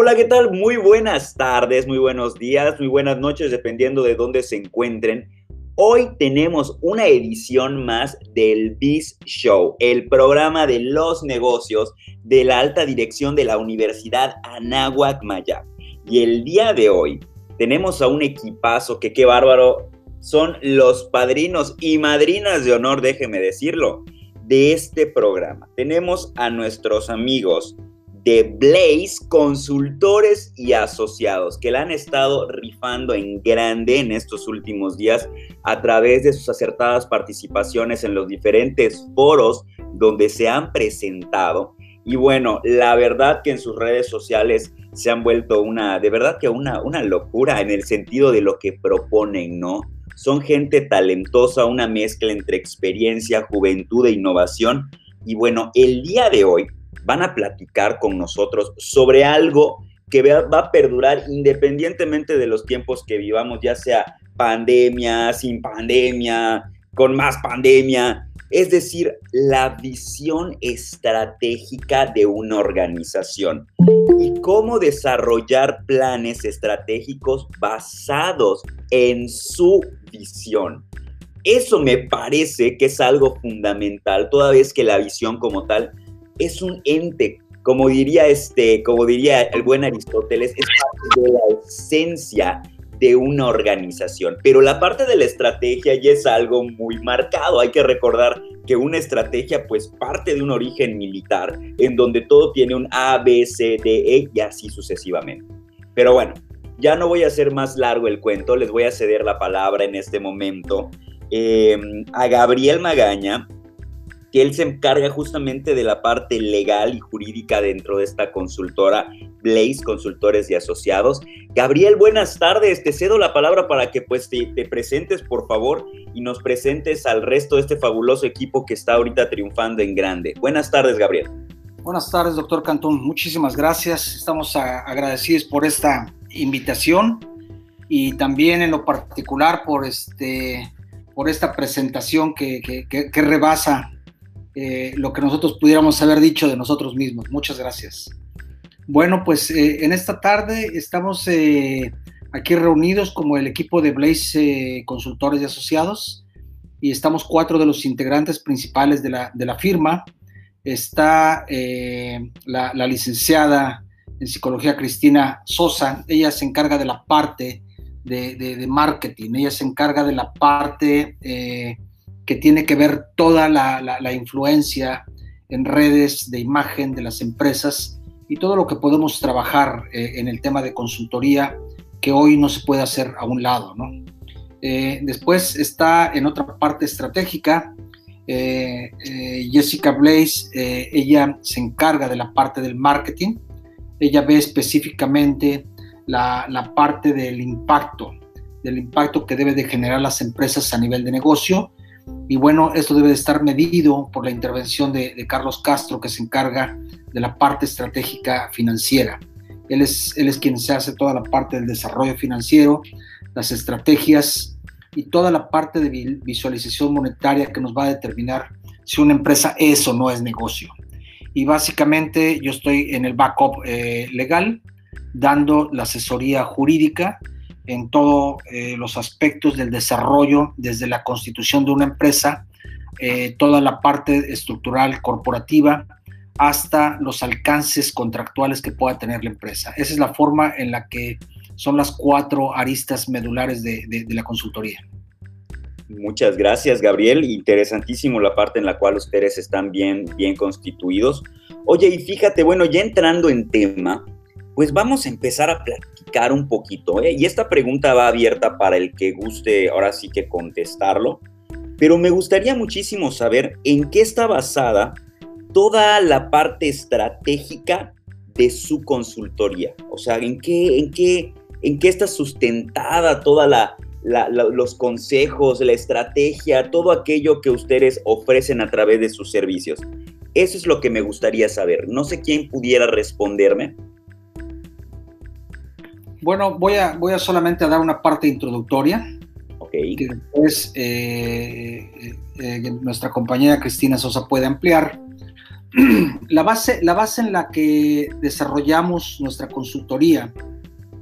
Hola, ¿qué tal? Muy buenas tardes, muy buenos días, muy buenas noches, dependiendo de dónde se encuentren. Hoy tenemos una edición más del Biz Show, el programa de los negocios de la alta dirección de la Universidad Anáhuac Maya. Y el día de hoy tenemos a un equipazo que qué bárbaro, son los padrinos y madrinas de honor, déjeme decirlo, de este programa. Tenemos a nuestros amigos de Blaze, consultores y asociados, que la han estado rifando en grande en estos últimos días a través de sus acertadas participaciones en los diferentes foros donde se han presentado. Y bueno, la verdad que en sus redes sociales se han vuelto una, de verdad que una, una locura en el sentido de lo que proponen, ¿no? Son gente talentosa, una mezcla entre experiencia, juventud e innovación. Y bueno, el día de hoy van a platicar con nosotros sobre algo que va a perdurar independientemente de los tiempos que vivamos, ya sea pandemia, sin pandemia, con más pandemia, es decir, la visión estratégica de una organización y cómo desarrollar planes estratégicos basados en su visión. Eso me parece que es algo fundamental, toda vez que la visión como tal es un ente, como diría, este, como diría el buen Aristóteles, es parte de la esencia de una organización. Pero la parte de la estrategia ya es algo muy marcado. Hay que recordar que una estrategia pues parte de un origen militar en donde todo tiene un A, B, C, D, E y así sucesivamente. Pero bueno, ya no voy a hacer más largo el cuento, les voy a ceder la palabra en este momento eh, a Gabriel Magaña, que él se encarga justamente de la parte legal y jurídica dentro de esta consultora Blaze Consultores y Asociados. Gabriel, buenas tardes. Te cedo la palabra para que pues te, presentes, por favor, y nos presentes al resto de este fabuloso equipo que está ahorita triunfando en grande. Buenas tardes, Gabriel. Buenas tardes, doctor Cantón. Muchísimas gracias. Estamos agradecidos por esta invitación y también en lo particular por este por esta presentación que, que rebasa eh, lo que nosotros pudiéramos haber dicho de nosotros mismos. Muchas gracias. Bueno, pues eh, en esta tarde estamos eh, aquí reunidos como el equipo de Blaze Consultores y Asociados y estamos cuatro de los integrantes principales de la, firma. Está la, licenciada en psicología Cristina Sosa, ella se encarga de la parte de, de marketing, ella se encarga de la parte que tiene que ver toda la, influencia en redes de imagen de las empresas y todo lo que podemos trabajar eh, en el tema de consultoría que hoy no se puede hacer a un lado. Eh, después está en otra parte estratégica eh, Jessica Blaze, ella se encarga de la parte del marketing, ella ve específicamente la, la parte del impacto, del impacto que debe de generar las empresas a nivel de negocio y bueno, esto debe de estar medido por la intervención de, Carlos Castro, que se encarga de la parte estratégica financiera. Él es, él es quien se hace toda la parte del desarrollo financiero, las estrategias y toda la parte de visualización monetaria que nos va a determinar si una empresa es o no es negocio. Y básicamente yo estoy en el backup eh, legal, dando la asesoría jurídica en todos eh, los aspectos del desarrollo, desde la constitución de una empresa, eh, toda la parte estructural corporativa, hasta los alcances contractuales que pueda tener la empresa. Esa es la forma en la que son las cuatro aristas medulares de, la consultoría. Muchas gracias, Gabriel. Interesantísimo la parte en la cual ustedes están bien, bien constituidos. Oye, y fíjate, bueno, ya entrando en tema, pues vamos a empezar a platicar un poquito. ¿eh? Y esta pregunta va abierta para el que guste ahora sí que contestarlo. Pero me gustaría muchísimo saber en qué está basada toda la parte estratégica de su consultoría. O sea, en qué, en qué, en qué está sustentada toda la, los consejos, la estrategia, todo aquello que ustedes ofrecen a través de sus servicios. Eso es lo que me gustaría saber. No sé quién pudiera responderme. Bueno, voy a, voy a solamente a dar una parte introductoria. Okay. Que después eh, eh, eh, nuestra compañera Cristina Sosa puede ampliar. la, base, la base en la que desarrollamos nuestra consultoría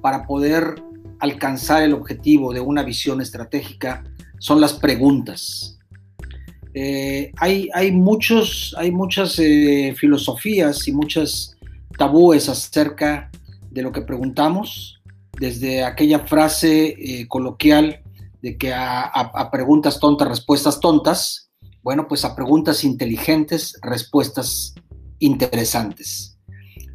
para poder alcanzar el objetivo de una visión estratégica son las preguntas. Eh, hay, hay, muchos, hay muchas filosofías y muchas tabúes acerca de lo que preguntamos, desde aquella frase eh, coloquial de que a, preguntas tontas, respuestas tontas, bueno, pues a preguntas inteligentes, respuestas interesantes.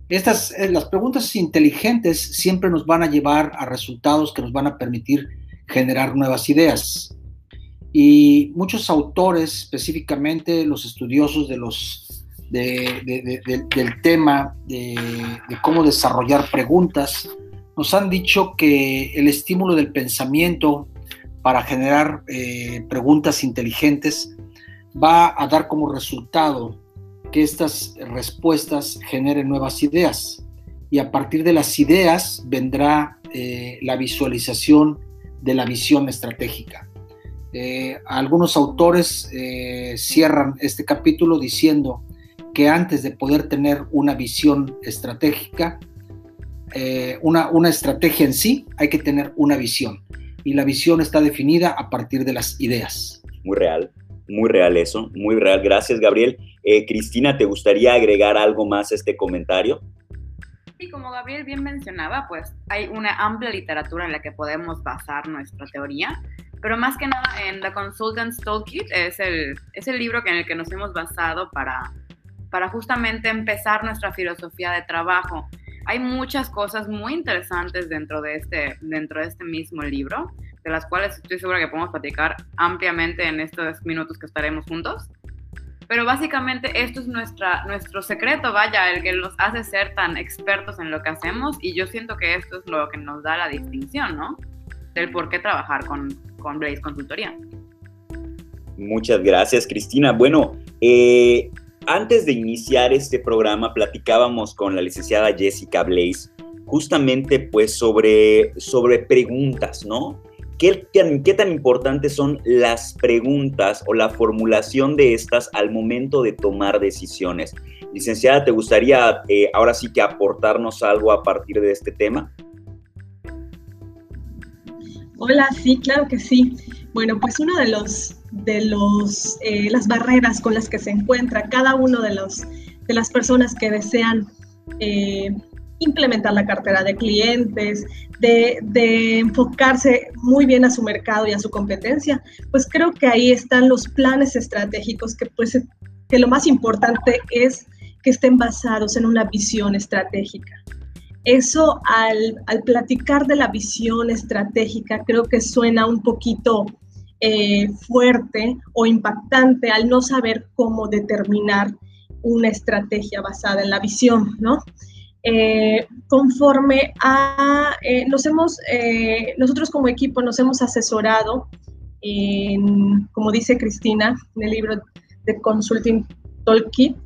Estas, eh, las preguntas inteligentes siempre nos van a llevar a resultados que nos van a permitir generar nuevas ideas. Y muchos autores, específicamente los estudiosos de los, del tema de, cómo desarrollar preguntas, nos han dicho que el estímulo del pensamiento para generar eh, preguntas inteligentes va a dar como resultado que estas respuestas generen nuevas ideas y a partir de las ideas vendrá eh, la visualización de la visión estratégica. Eh, algunos autores cierran este capítulo diciendo que antes de poder tener una visión estratégica, una, una estrategia en sí, hay que tener una visión y la visión está definida a partir de las ideas. Muy real, muy real eso, muy real. Gracias, Gabriel. Eh, Cristina, ¿te gustaría agregar algo más a este comentario? Sí, como Gabriel bien mencionaba, pues hay una amplia literatura en la que podemos basar nuestra teoría, pero más que nada en The Consultant's Toolkit es el, es el libro en el que nos hemos basado para, para justamente empezar nuestra filosofía de trabajo hay muchas cosas muy interesantes dentro de este, dentro de este mismo libro, de las cuales estoy segura que podemos platicar ampliamente en estos minutos que estaremos juntos. Pero básicamente esto es nuestra, nuestro secreto, vaya, el que nos hace ser tan expertos en lo que hacemos y yo siento que esto es lo que nos da la distinción, ¿no? Del por qué trabajar con, con Blaze Consultoría. Muchas gracias, Cristina. Bueno, eh, antes de iniciar este programa platicábamos con la licenciada Jessica Blaze justamente pues sobre, sobre preguntas, ¿no? ¿Qué, ¿Qué, tan importantes son las preguntas o la formulación de estas al momento de tomar decisiones? Licenciada, ¿te gustaría eh, ahora sí que aportarnos algo a partir de este tema? Hola, sí, claro que sí. Bueno, pues uno de los de los, eh, las barreras con las que se encuentra cada uno de, los, de las personas que desean eh, implementar la cartera de clientes, de, de, enfocarse muy bien a su mercado y a su competencia, pues creo que ahí están los planes estratégicos que, pues, que lo más importante es que estén basados en una visión estratégica. Eso al, al platicar de la visión estratégica creo que suena un poquito eh, fuerte o impactante al no saber cómo determinar una estrategia basada en la visión, ¿no? Eh, conforme a, eh, nos hemos, nosotros como equipo nos hemos asesorado, como dice Cristina, en el libro de Consulting Toolkit,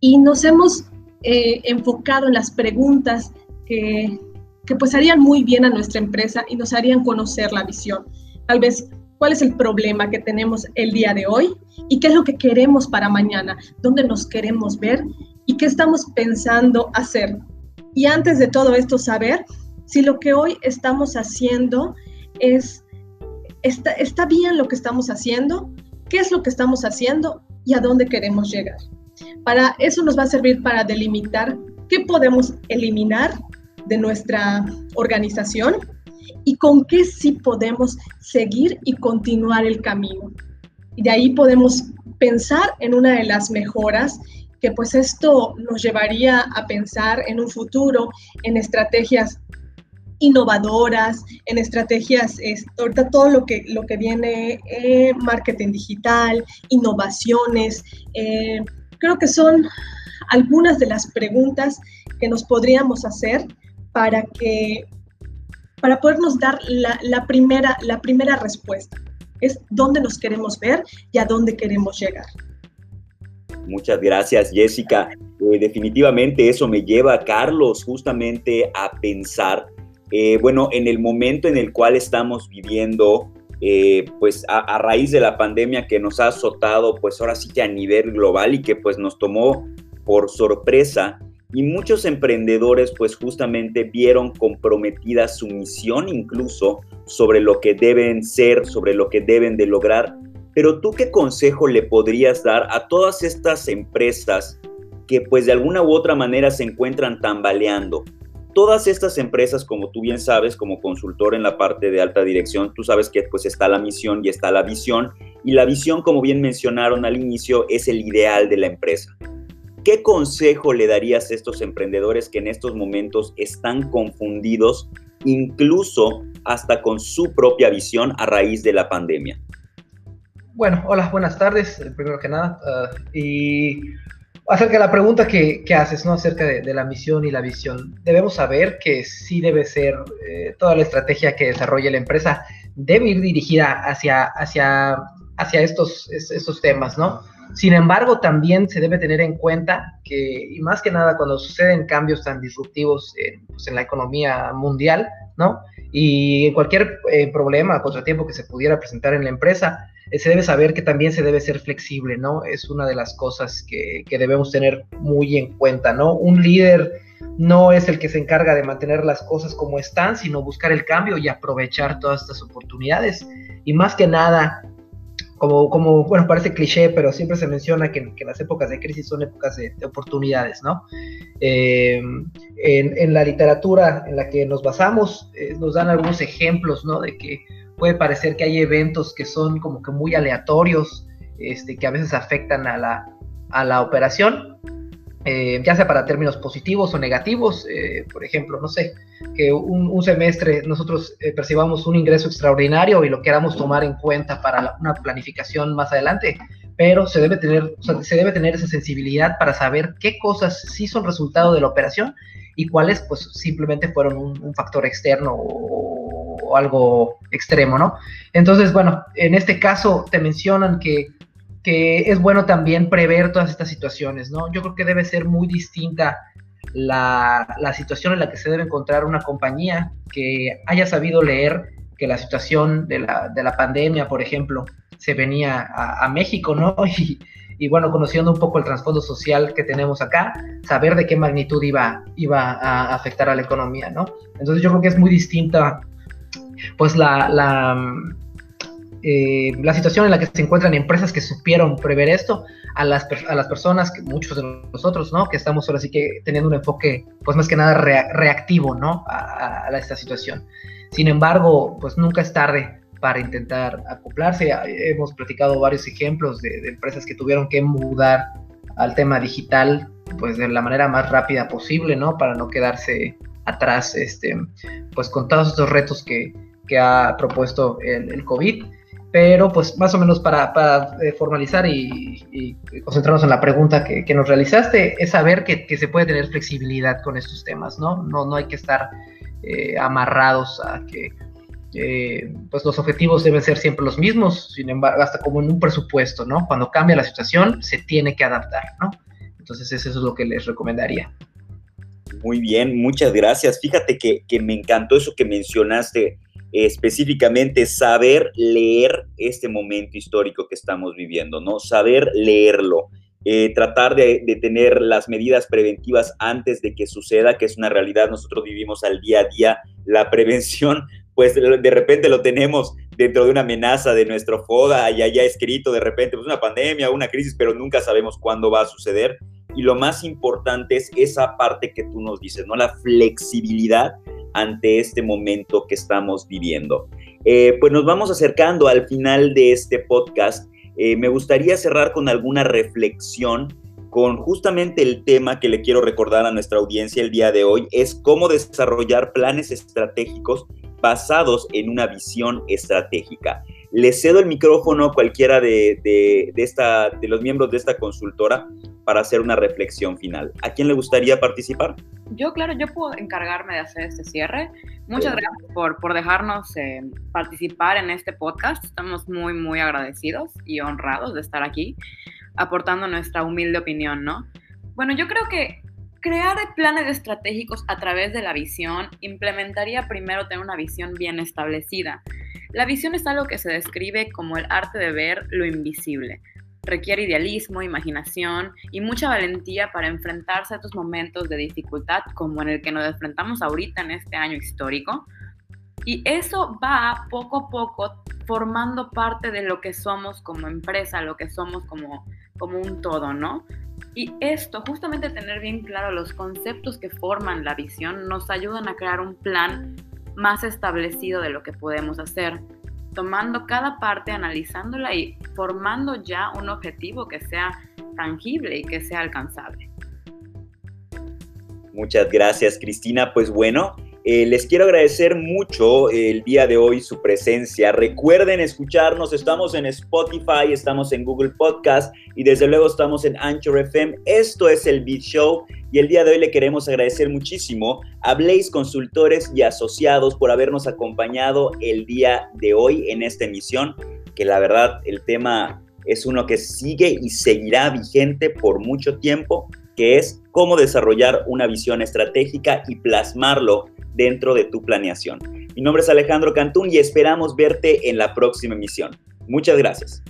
y nos hemos enfocado en las preguntas que, que pues harían muy bien a nuestra empresa y nos harían conocer la visión. Tal vez cuál es el problema que tenemos el día de hoy y qué es lo que queremos para mañana, dónde nos queremos ver y qué estamos pensando hacer. Y antes de todo esto, saber si lo que hoy estamos haciendo es, está, está bien lo que estamos haciendo, qué es lo que estamos haciendo y a dónde queremos llegar. Para eso nos va a servir para delimitar qué podemos eliminar de nuestra organización y con qué sí podemos seguir y continuar el camino. Y de ahí podemos pensar en una de las mejoras que pues esto nos llevaría a pensar en un futuro, en estrategias innovadoras, en estrategias, ahorita todo lo que, lo que viene, eh, marketing digital, innovaciones, eh, creo que son algunas de las preguntas que nos podríamos hacer para que para podernos dar la, primera, la primera respuesta. Es dónde nos queremos ver y a dónde queremos llegar. Muchas gracias, Jessica. Eh, definitivamente eso me lleva, a Carlos, justamente a pensar, eh, bueno, en el momento en el cual estamos viviendo, eh, pues a, a, raíz de la pandemia que nos ha azotado, pues ahora sí que a nivel global y que pues nos tomó por sorpresa y muchos emprendedores pues justamente vieron comprometida su misión incluso sobre lo que deben ser, sobre lo que deben de lograr. Pero tú qué consejo le podrías dar a todas estas empresas que pues de alguna u otra manera se encuentran tambaleando? Todas estas empresas, como tú bien sabes, como consultor en la parte de alta dirección, tú sabes que pues está la misión y está la visión. Y la visión, como bien mencionaron al inicio, es el ideal de la empresa. ¿Qué consejo le darías a estos emprendedores que en estos momentos están confundidos, incluso hasta con su propia visión a raíz de la pandemia? Bueno, hola, buenas tardes, eh, primero que nada. Ah, y acerca de la pregunta que, haces, ¿no? Acerca de, la misión y la visión. Debemos saber que sí debe ser eh, toda la estrategia que desarrolle la empresa debe ir dirigida hacia, hacia, hacia estos, estos temas, ¿no? Sin embargo, también se debe tener en cuenta que, y más que nada cuando suceden cambios tan disruptivos en, pues, la economía mundial, ¿no? Y cualquier eh, problema, contratiempo que se pudiera presentar en la empresa, eh, se debe saber que también se debe ser flexible, ¿no? Es una de las cosas que, que debemos tener muy en cuenta, ¿no? Un líder no es el que se encarga de mantener las cosas como están, sino buscar el cambio y aprovechar todas estas oportunidades. Y más que nada, como, como, bueno, parece cliché, pero siempre se menciona que, que las épocas de crisis son épocas de, oportunidades, ¿no? Eh, en, en, la literatura en la que nos basamos, eh, nos dan algunos ejemplos, ¿no? De que puede parecer que hay eventos que son como que muy aleatorios, este, que a veces afectan a la, a la operación, eh, ya sea para términos positivos o negativos, eh, por ejemplo, no sé, que un, semestre nosotros eh, percibamos un ingreso extraordinario y lo queramos tomar en cuenta para una planificación más adelante, pero se debe, tener, se debe tener esa sensibilidad para saber qué cosas sí son resultado de la operación y cuáles pues simplemente fueron un, factor externo o, o algo extremo, ¿no? Entonces, bueno, en este caso te mencionan que que es bueno también prever todas estas situaciones, ¿no? Yo creo que debe ser muy distinta la, situación en la que se debe encontrar una compañía que haya sabido leer que la situación de la, pandemia, por ejemplo, se venía a, México, ¿no? Y, bueno, conociendo un poco el trasfondo social que tenemos acá, saber de qué magnitud iba, iba a afectar a la economía, ¿no? Entonces yo creo que es muy distinta, pues la, eh, la situación en la que se encuentran empresas que supieron prever esto, a las, a las personas, que muchos de nosotros, ¿no? Que estamos ahora sí que teniendo un enfoque, pues más que nada reactivo, ¿no? A, esta situación. Sin embargo, pues nunca es tarde para intentar acoplarse. Hemos platicado varios ejemplos de, de empresas que tuvieron que mudar al tema digital, pues de la manera más rápida posible, ¿no? Para no quedarse atrás, este, pues con todos estos retos que, que ha propuesto el, el COVID pero pues más o menos para, eh, formalizar y, concentrarnos en la pregunta que, nos realizaste, es saber que, se puede tener flexibilidad con estos temas, ¿no? No, no hay que estar eh, amarrados a que eh, pues los objetivos deben ser siempre los mismos, sin embargo, hasta como en un presupuesto, ¿no? Cuando cambia la situación, se tiene que adaptar, ¿no? Entonces eso es lo que les recomendaría. Muy bien, muchas gracias. Fíjate que, que me encantó eso que mencionaste específicamente saber leer este momento histórico que estamos viviendo, ¿no? Saber leerlo, eh, tratar de, tener las medidas preventivas antes de que suceda, que es una realidad, nosotros vivimos al día a día, la prevención, pues de repente lo tenemos dentro de una amenaza de nuestro FODA, ya ya escrito de repente, pues una pandemia, una crisis, pero nunca sabemos cuándo va a suceder. Y lo más importante es esa parte que tú nos dices, ¿no? La flexibilidad ante este momento que estamos viviendo. Eh, pues nos vamos acercando al final de este podcast. Eh, me gustaría cerrar con alguna reflexión con justamente el tema que le quiero recordar a nuestra audiencia el día de hoy, es cómo desarrollar planes estratégicos basados en una visión estratégica. Le cedo el micrófono a cualquiera de, de, esta, de los miembros de esta consultora para hacer una reflexión final. ¿A quién le gustaría participar? Yo, claro, yo puedo encargarme de hacer este cierre. Muchas gracias por, por dejarnos eh, participar en este podcast. Estamos muy, muy agradecidos y honrados de estar aquí aportando nuestra humilde opinión, ¿no? Bueno, yo creo que crear planes estratégicos a través de la visión implementaría primero tener una visión bien establecida. La visión es algo que se describe como el arte de ver lo invisible. Requiere idealismo, imaginación y mucha valentía para enfrentarse a estos momentos de dificultad como en el que nos enfrentamos ahorita en este año histórico. Y eso va poco a poco formando parte de lo que somos como empresa, lo que somos como, como un todo, ¿no? Y esto, justamente tener bien claro los conceptos que forman la visión, nos ayudan a crear un plan más establecido de lo que podemos hacer, tomando cada parte, analizándola y formando ya un objetivo que sea tangible y que sea alcanzable. Muchas gracias, Cristina. Pues bueno, eh, les quiero agradecer mucho el día de hoy su presencia. Recuerden escucharnos, estamos en Spotify, estamos en Google Podcast y desde luego estamos en Anchor FM. Esto es el Beat Show y el día de hoy le queremos agradecer muchísimo a Blaze Consultores y Asociados por habernos acompañado el día de hoy en esta emisión, que la verdad el tema es uno que sigue y seguirá vigente por mucho tiempo, que es cómo desarrollar una visión estratégica y plasmarlo dentro de tu planeación. Mi nombre es Alejandro Cantún y esperamos verte en la próxima emisión. Muchas gracias.